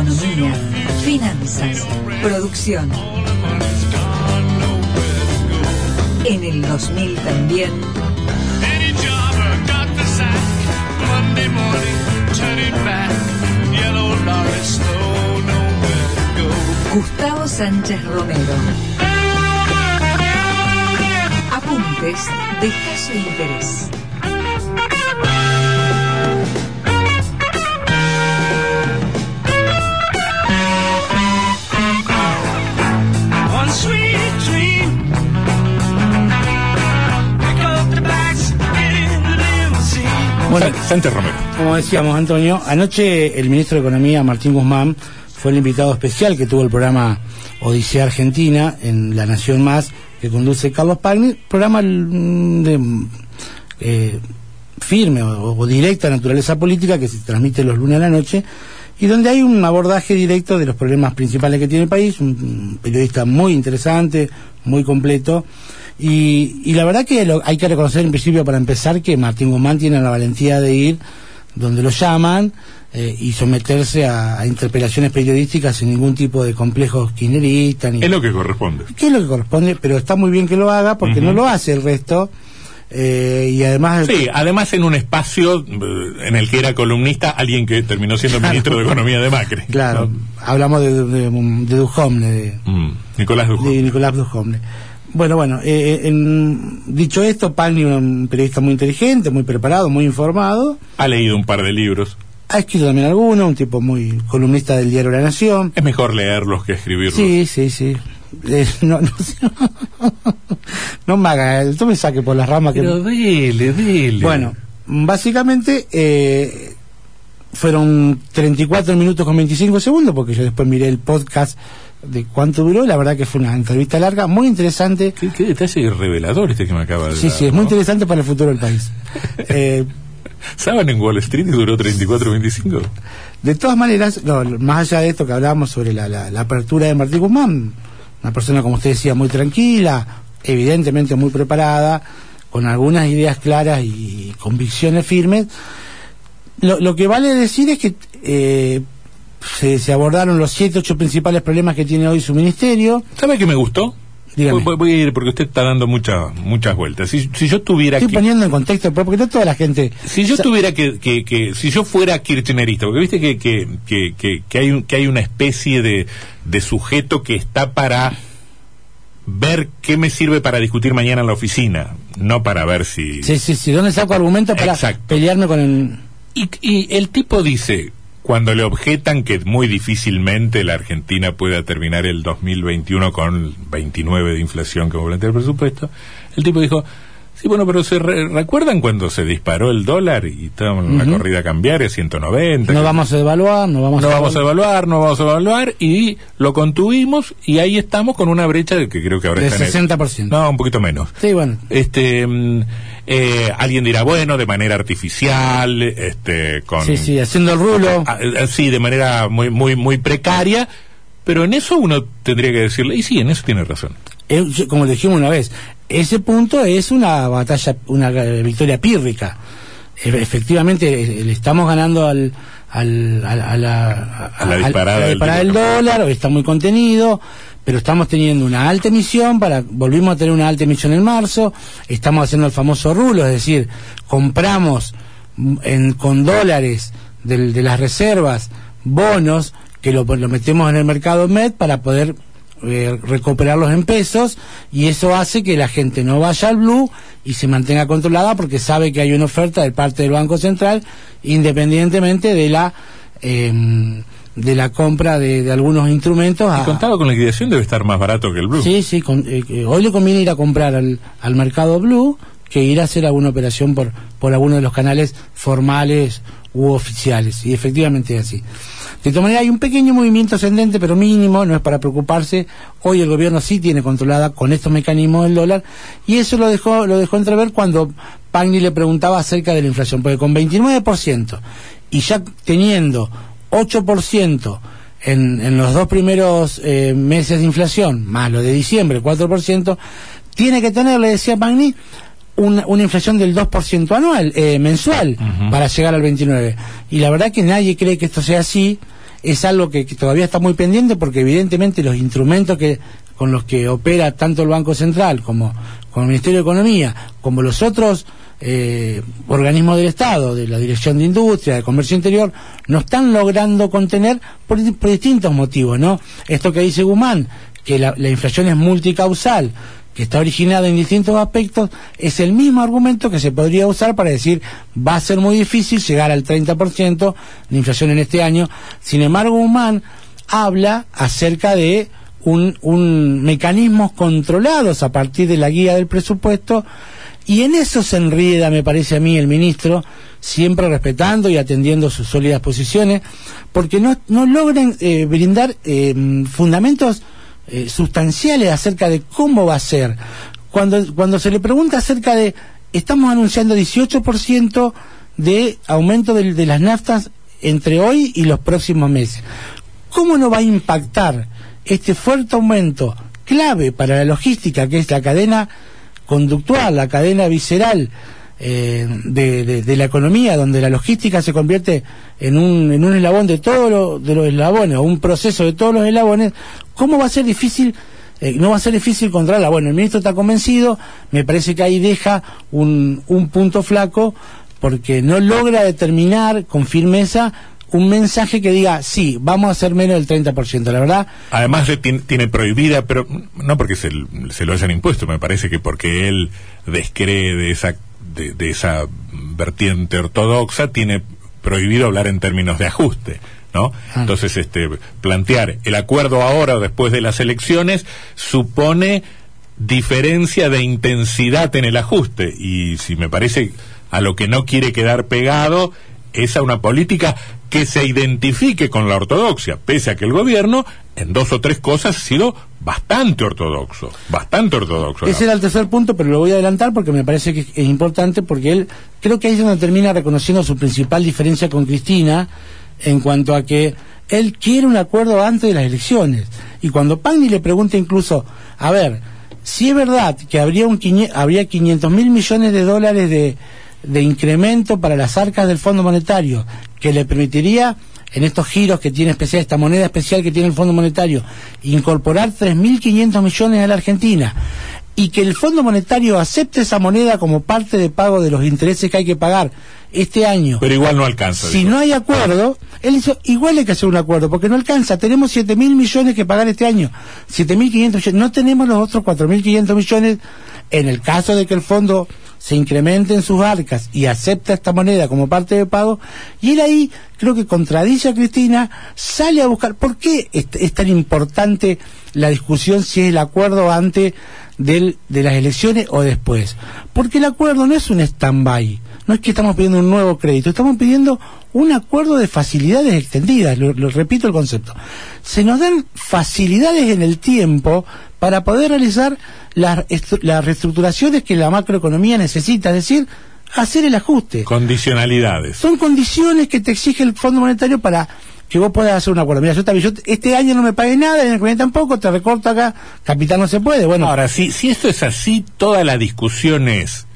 economía, finanzas, producción. En el 2000 también. Gustavo Sánchez Romero. Apuntes de escaso interés. Romero. como decíamos, Antonio, anoche el ministro de Economía, Martín Guzmán, fue el invitado especial que tuvo el programa Odisea Argentina en La Nación Más, que conduce Carlos Pagni, programa mm, de, eh, firme o, directa naturaleza política que se transmite los lunes a la noche y donde hay un abordaje directo de los problemas principales que tiene el país, un periodista muy interesante, muy completo. Y, y la verdad que lo- hay que reconocer en principio para empezar que Martín Guzmán tiene la valentía de ir donde lo llaman eh, y someterse a, a interpelaciones periodísticas sin ningún tipo de complejos kirchneristas ni Es lo que corresponde. que es lo que corresponde, pero está muy bien que lo haga porque no lo hace el resto. eh, y además Sí, además en un espacio eh, en el que era columnista alguien que terminó siendo ministro de Economía de Macri. Claro, ¿no? hablamos de, de, de de, Mm, Nicolás Dujo. de Nicolás Duhovne. Bueno, bueno, eh, en- dicho esto, Pagni, un periodista muy inteligente, muy preparado, muy informado, Ha leído un par de libros. ha escrito también alguno, un tipo muy columnista del diario La Nación. Es mejor leerlos que escribirlos. Sí, sí, sí. Eh, no, no, no me haga, tú me saque por las ramas que... Pero dele, dele. Bueno, básicamente eh, fueron 34 minutos con 25 segundos, porque yo después miré el podcast de cuánto duró, la verdad que fue una entrevista larga, muy interesante. ¿Qué, qué detalle revelador este que me acaba de Sí, dar, sí, es muy interesante para el futuro del país. Eh, ¿Saben en Wall Street y duró 34-25? de todas maneras, no, más allá de esto que hablábamos sobre la, la- la apertura de Martín Guzmán, una persona, como usted decía, muy tranquila, evidentemente muy preparada, con algunas ideas claras y convicciones firmes. Lo, lo que vale decir es que eh, se, se abordaron los siete, ocho principales problemas que tiene hoy su ministerio. ¿Sabe qué me gustó? Dígame. Voy, a ir porque usted está dando muchas muchas vueltas. Si, si yo tuviera Estoy que, poniendo en contexto, porque no toda la gente... si yo tuviera que, que, que- si yo fuera kirchnerista, porque viste que, que, que, que, hay que hay una especie de, de sujeto que está para ver qué me sirve para discutir mañana en la oficina, no para ver si Sí, sí, sí. ¿Dónde saco argumentos para Exacto. pelearme con el... Y, y el tipo dice, cuando le objetan que muy difícilmente la Argentina pueda terminar el 2021 con 29 de inflación como plantea el presupuesto, el tipo dijo, sí, bueno, pero se re- recuerdan cuando se disparó el dólar y estábamos en la Ujú. corrida cambiaria 190. No vamos a evaluar, no vamos no a vamos a evaluar, no vamos a evaluar y lo contuvimos y ahí estamos con una brecha de que creo que ahora De está en el- 60%. No, un poquito menos. Sí, bueno. Este, mm, eh, alguien dirá, bueno, de manera artificial, este, con... Sí, sí, haciendo el rulo. Ah, eh, sí, de manera muy, muy, muy precaria, pero en eso uno tendría que decirle, y sí, en eso tiene razón. Eh, como le dijimos una vez, ese punto es una batalla, una eh, victoria pírrica. Efectivamente, eh, le estamos ganando al, al, al- a la, A la al- disparada a la disparada del de dólar, está muy contenido, pero estamos teniendo una alta emisión, para volvimos a tener una alta emisión en marzo, estamos haciendo el famoso rulo, es decir, compramos mm, en, con dólares del- de las reservas bonos que lo, lo metemos en el mercado MED para poder eh, recuperarlos en pesos y eso hace que la gente no vaya al blue y se mantenga controlada porque sabe que hay una oferta de parte del Banco Central independientemente de la em, de la compra de, de algunos instrumentos Y a- contado con liquidación debe estar más barato que el Blue. Sí, sí, con- eh, eh, hoy le conviene ir a comprar al, al mercado blue que ir a hacer alguna operación por, por alguno de los canales formales u oficiales. Y efectivamente es así. De todas maneras, hay un pequeño movimiento ascendente, pero mínimo, no es para preocuparse. Hoy el gobierno sí tiene controlada con estos mecanismos el dólar, y eso lo dejó, lo dejó entrever cuando Pagni le preguntaba acerca de la inflación, porque con 29% y ya teniendo 8% en, en los dos primeros eh, meses de inflación, más lo de diciembre, 4%, tiene que tener, le decía Pagni, una, una inflación del 2% anual, eh, mensual, para llegar al 29. Y la verdad que nadie cree que esto sea así. es algo que, que todavía está muy pendiente porque evidentemente los instrumentos que con los que opera tanto el Banco Central como con el Ministerio de Economía, como los otros eh, organismos del Estado, de la Dirección de Industria, de Comercio Interior, no están logrando contener por, por distintos motivos, ¿no? Esto que dice Guzmán, que la, la inflación es multicausal, está originada en distintos aspectos, es el mismo argumento que se podría usar para decir va a ser muy difícil llegar al 30% de inflación en este año. Sin embargo, Guzmán habla acerca de un, un mecanismos controlados a partir de la guía del presupuesto y en eso se enrieda, me parece a mí, el ministro, siempre respetando y atendiendo sus sólidas posiciones, porque no, no logran eh, brindar eh, fundamentos eh, sustanciales acerca de cómo va a ser. Cuando, cuando se le pregunta acerca de, estamos anunciando 18% de aumento de, de las naftas entre hoy y los próximos meses. ¿Cómo no va a impactar este fuerte aumento clave para la logística, que es la cadena conductual, la cadena visceral eh, de, de- la economía, donde la logística se convierte en un, en un eslabón de todos lo- de los eslabones, o un proceso de todos los eslabones, ¿cómo va a ser difícil? eh, no va a ser difícil controlarla. Bueno, el ministro está convencido, me parece que ahí deja un, un punto flaco, porque no logra determinar con firmeza un mensaje que diga, sí, vamos a hacer menos del 30%. La verdad, Además le tiene, tiene prohibida, pero no porque se, se lo hayan impuesto, me parece que porque él descree de esa, de, de esa vertiente ortodoxa, tiene prohibido hablar en términos de ajuste. ¿No? Ah. Entonces, este, plantear el acuerdo ahora o después de las elecciones supone diferencia de intensidad en el ajuste y si me parece a lo que no quiere quedar pegado es a una política que se identifique con la ortodoxia, pese a que el gobierno en dos o tres cosas ha sido bastante ortodoxo, bastante ortodoxo. Ese era el tercer punto, pero lo voy a adelantar porque me parece que es importante, porque él creo que ahí es donde termina reconociendo su principal diferencia con Cristina en cuanto a que él quiere un acuerdo antes de las elecciones. Y cuando Pagni le pregunta incluso, a ver, si es verdad que habría, un, habría 500 mil millones de dólares de, de incremento para las arcas del Fondo Monetario, que le permitiría en estos giros que tiene especial, esta moneda especial que tiene el Fondo Monetario, incorporar 3.500 millones a la Argentina y que el Fondo Monetario acepte esa moneda como parte de pago de los intereses que hay que pagar este año. Pero igual no alcanza. Si no hay acuerdo, él hizo, igual hay que hacer un acuerdo, porque no alcanza. Tenemos 7 mil millones que pagar este año. 7 mil 500 millones. No tenemos los otros 4 mil 500 millones. En el caso de que el fondo se incremente en sus arcas y acepta esta moneda como parte de pago, y él ahí creo que contradice a Cristina, sale a buscar. ¿Por qué es, tan importante la discusión si es el acuerdo antes del, de las elecciones o después? Porque el acuerdo no es un stand-by. No es que estamos pidiendo un nuevo crédito, estamos pidiendo un acuerdo de facilidades extendidas, lo repito el concepto. Se nos dan facilidades en el tiempo para poder realizar las, estru- las reestructuraciones que la macroeconomía necesita, es decir, hacer el ajuste. Condicionalidades. Son condiciones que te exige el Fondo Monetario para que vos puedas hacer un acuerdo. Mira, yo, te aviso, este año no me pagué nada, en el que viene tampoco, te recorto acá, capital no se puede. Bueno, Ahora, si, si esto es así, toda la discusión es,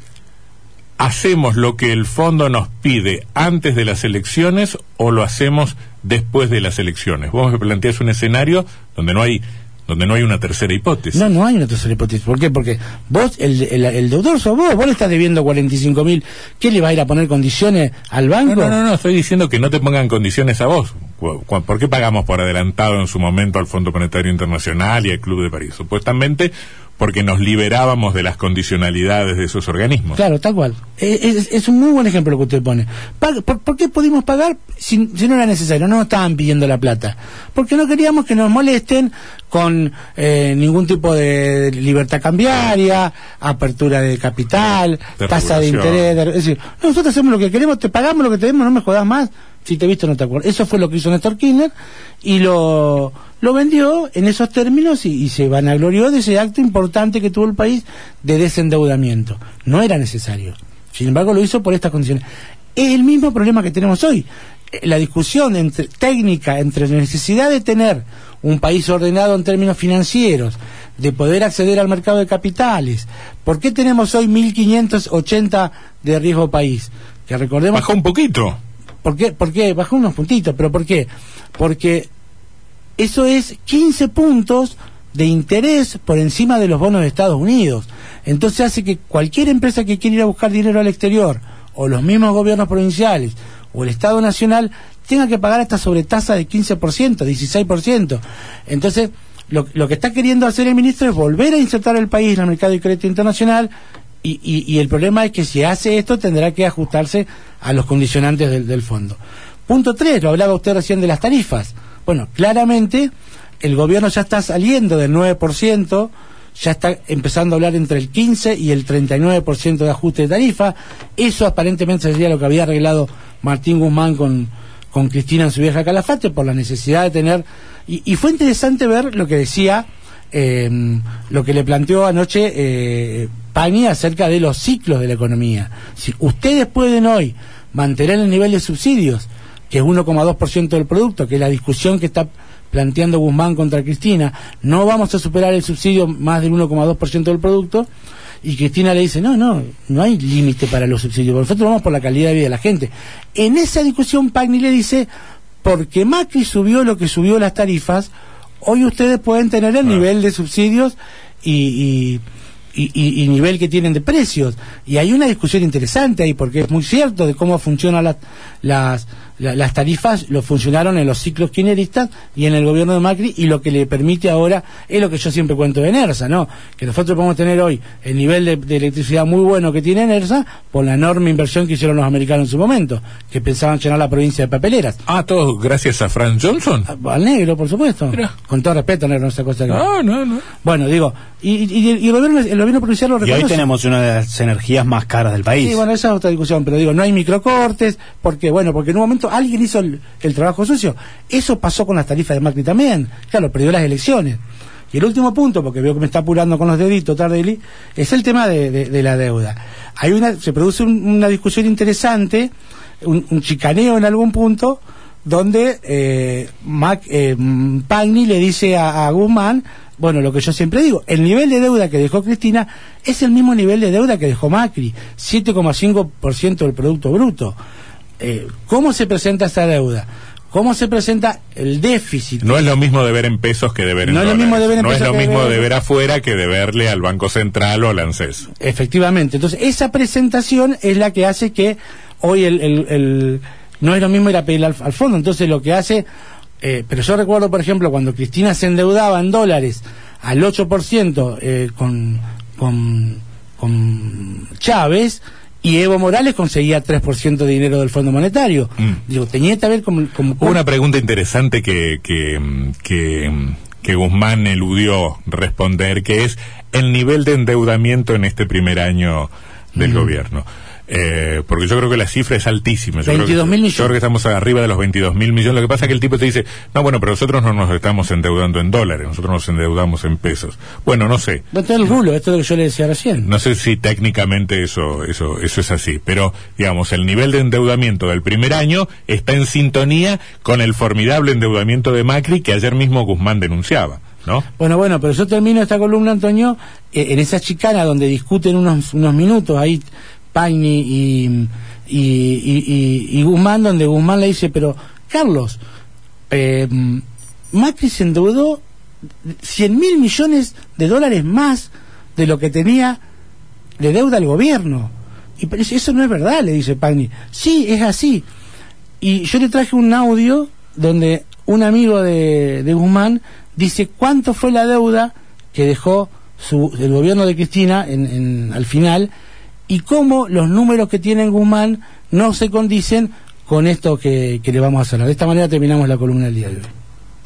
¿hacemos lo que el fondo nos pide antes de las elecciones o lo hacemos después de las elecciones? Vos me planteás un escenario donde no hay, donde no hay una tercera hipótesis. No, no hay una tercera hipótesis. ¿Por qué? Porque vos, el, el, el deudor sos vos, vos le estás debiendo 45 mil. ¿Qué le va a ir a poner condiciones al banco? No, no, no, no, estoy diciendo que no te pongan condiciones a vos. ¿Por qué pagamos por adelantado en su momento al Fondo Monetario Internacional y al Club de París? Supuestamente porque nos liberábamos de las condicionalidades de esos organismos. Claro, tal cual. Eh, Es, es un muy buen ejemplo lo que usted pone. ¿Por, por qué pudimos pagar si, si no era necesario? No nos estaban pidiendo la plata. Porque no queríamos que nos molesten con eh, ningún tipo de libertad cambiaria, apertura de capital, De tasa de interés. de- es decir, nosotros hacemos lo que queremos, te pagamos lo que te demos, no me jodas más. Si te he visto, no te acuerdas. Eso fue lo que hizo Néstor Kirchner y lo, lo vendió en esos términos y, y se vanaglorió de ese acto importante que tuvo el país de desendeudamiento. No era necesario. Sin embargo, lo hizo por estas condiciones. Es el mismo problema que tenemos hoy. Eh, La discusión entre, técnica entre la necesidad de tener un país ordenado en términos financieros, de poder acceder al mercado de capitales. ¿Por qué tenemos hoy 1.580 de riesgo país? Que recordemos Bajó un poquito. ¿Por qué? ¿Por qué? Bajó unos puntitos, pero ¿por qué? Porque eso es 15 puntos de interés por encima de los bonos de Estados Unidos. Entonces hace que cualquier empresa que quiera ir a buscar dinero al exterior, o los mismos gobiernos provinciales, o el Estado Nacional, tenga que pagar esta sobretasa de 15%, 16%. Entonces, lo, lo que está queriendo hacer el ministro es volver a insertar el país en el mercado de crédito internacional y, y- y el problema es que si hace esto tendrá que ajustarse a los condicionantes del, del fondo. Punto 3, lo hablaba usted recién de las tarifas. Bueno, claramente el gobierno ya está saliendo del 9%, ya está empezando a hablar entre el 15 y el 39% de ajuste de tarifa. Eso aparentemente sería lo que había arreglado Martín Guzmán con, con Cristina en su vieja Calafate por la necesidad de tener... Y, y fue interesante ver lo que decía, eh, lo que le planteó anoche eh, Pani acerca de los ciclos de la economía. Si ustedes pueden hoy mantener el nivel de subsidios, que es 1,2% del producto, que es la discusión que está planteando Guzmán contra Cristina, no vamos a superar el subsidio más del 1,2% del producto, y Cristina le dice, no, no, no hay límite para los subsidios, nosotros vamos por la calidad de vida de la gente. En esa discusión Pagni le dice, porque Macri subió lo que subió las tarifas, hoy ustedes pueden tener el nivel de subsidios y, y, y- y- y nivel que tienen de precios. Y hay una discusión interesante ahí, porque es muy cierto de cómo funcionan las, las, la- las tarifas, lo funcionaron en los ciclos kirchneristas y en el gobierno de Macri, y lo que le permite ahora es lo que yo siempre cuento de Nersa, ¿no? Que nosotros podemos tener hoy el nivel de, de electricidad muy bueno que tiene Nersa por la enorme inversión que hicieron los americanos en su momento, que pensaban llenar la provincia de papeleras. Ah, todo gracias a Frank Johnson. Al negro, por supuesto. Mira. Con todo respeto, negro, no esa cosa que... No, no, no. Bueno, digo, y, y- y el, gobierno, el gobierno provincial lo Y reconoce. hoy tenemos una de las energías más caras del país. Sí, bueno, esa es otra discusión, pero digo, no hay microcortes, porque, bueno, porque en un momento alguien hizo el, trabajo sucio. Eso pasó con las tarifas de Macri también. Claro, perdió las elecciones. Y el último punto, porque veo que me está apurando con los deditos, Tardelli, es el tema de, la deuda. Hay una, se produce un- una discusión interesante, un, chicaneo en algún punto, donde eh, Mac, eh, Pagni le dice a, a Guzmán, bueno, lo que yo siempre digo, el nivel de deuda que dejó Cristina es el mismo nivel de deuda que dejó Macri, 7,5% del Producto Bruto. Eh, ¿Cómo se presenta esa deuda? ¿Cómo se presenta el déficit? No es lo mismo deber en pesos que deber en No es lo dólares. mismo deber en No es lo que mismo deber- deber afuera que deberle al Banco Central o al ANSES. Efectivamente. Entonces, esa presentación es la que hace que hoy el, el- el- no es lo mismo ir a pedir al, al fondo. Entonces, lo que hace. eh, pero yo recuerdo, por ejemplo, cuando Cristina se endeudaba en dólares al 8% eh, con, con, con Chávez. Y Evo Morales conseguía 3% de dinero del Fondo Monetario. Mm. Digo, tenía que ver como... como Hubo una pregunta interesante que, que, que, que Guzmán eludió responder, que es el nivel de endeudamiento en este primer año del gobierno. Eh, porque yo creo que la cifra es altísima. Yo creo que- 22.000 millones. Yo creo que estamos arriba de los 22 mil millones. Lo que pasa es que el tipo te dice, no, bueno, pero nosotros no nos estamos endeudando en dólares, nosotros nos endeudamos en pesos. Bueno, no sé. No está el rulo, esto es lo que yo le decía recién. No sé si técnicamente eso, eso, eso es así, pero digamos, el nivel de endeudamiento del primer año está en sintonía con el formidable endeudamiento de Macri que ayer mismo Guzmán denunciaba, ¿no? Bueno, bueno, pero yo termino esta columna, Antonio, eh, en esa chicana donde discuten unos, unos minutos ahí Paini y, y, y- y- Guzmán, donde Guzmán le dice, pero Carlos, eh, Macri se endeudó 100 mil millones de dólares más de lo que tenía de deuda al gobierno. Y eso no es verdad, le dice Pagni. Sí, es así. Y yo le traje un audio donde un amigo de, de Guzmán dice cuánto fue la deuda que dejó su, el gobierno de Cristina en, en- al final y cómo los números que tiene Guzmán no se condicen con esto que, que le vamos a hacer. De esta manera terminamos la columna del día de hoy.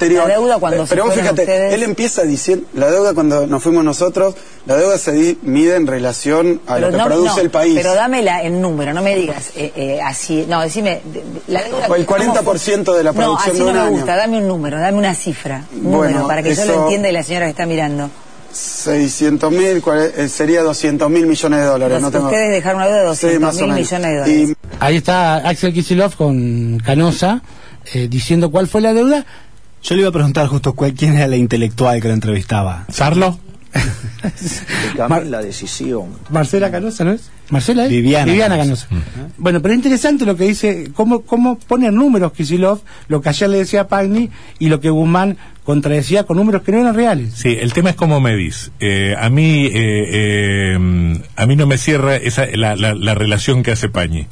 anterior. La deuda cuando Eh, se Pero vos fueron fíjate, ustedes- él empieza diciendo, la deuda cuando nos fuimos nosotros, la deuda se di- mide en relación a lo que no- produce no, el país. Pero dámela en número, no me digas eh, eh, así. No, decime. de- de- la deuda- O el ¿cómo 40% de la No, producción así de no un me año. gusta. Dame un número, dame una cifra. Un Bueno, número, para que yo lo entienda y la señora que está mirando. 600 mil, sería 200 mil millones de dólares. no tengo... Ustedes dejaron una deuda de Sí, 200 más o mil millones de dólares. Y Ahí está Axel Kicillof con Canosa eh, diciendo cuál fue la deuda. Yo le iba a preguntar justo cuál, quién era la intelectual que lo entrevistaba. ¿Sarlo? Mar- la decisión. Marcela Canosa, ¿no es? Marcela es? Viviana Canosa. Bueno, pero es interesante lo que dice, cómo, cómo pone números Kisilov, lo que ayer le decía Pagni y lo que Guzmán contradecía con números que no eran reales. Sí, el tema es cómo medís. Eh, a mí eh, eh, a mí no me cierra esa, la, la, la relación que hace Pañi.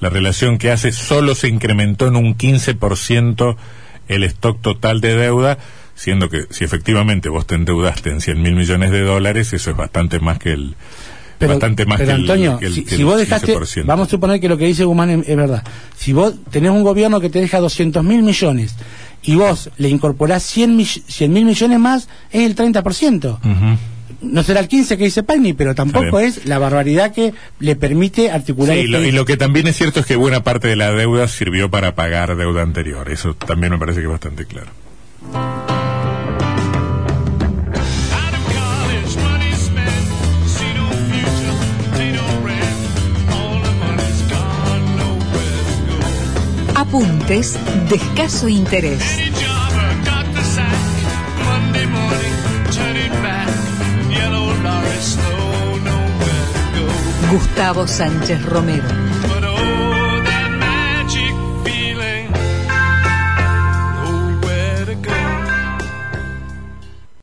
La relación que hace solo se incrementó en un 15% el stock total de deuda, siendo que si efectivamente vos te endeudaste en 100 mil millones de dólares, eso es bastante más que el... Pero, bastante más pero que el- Antonio, que el- si, que si el vos dejaste, 15%. vamos a suponer que lo que dice Guzmán es, es verdad. Si vos tenés un gobierno que te deja 200 mil millones y vos le incorporás 100 mil millones más, es el 30%. Ujú. No será el 15 que dice Pagni, pero tampoco es la barbaridad que le permite articular Sí, este- lo- y lo que también es cierto es que buena parte de la deuda sirvió para pagar deuda anterior. Eso también me parece que es bastante claro. Nowhere to go. Gustavo Sánchez Romero.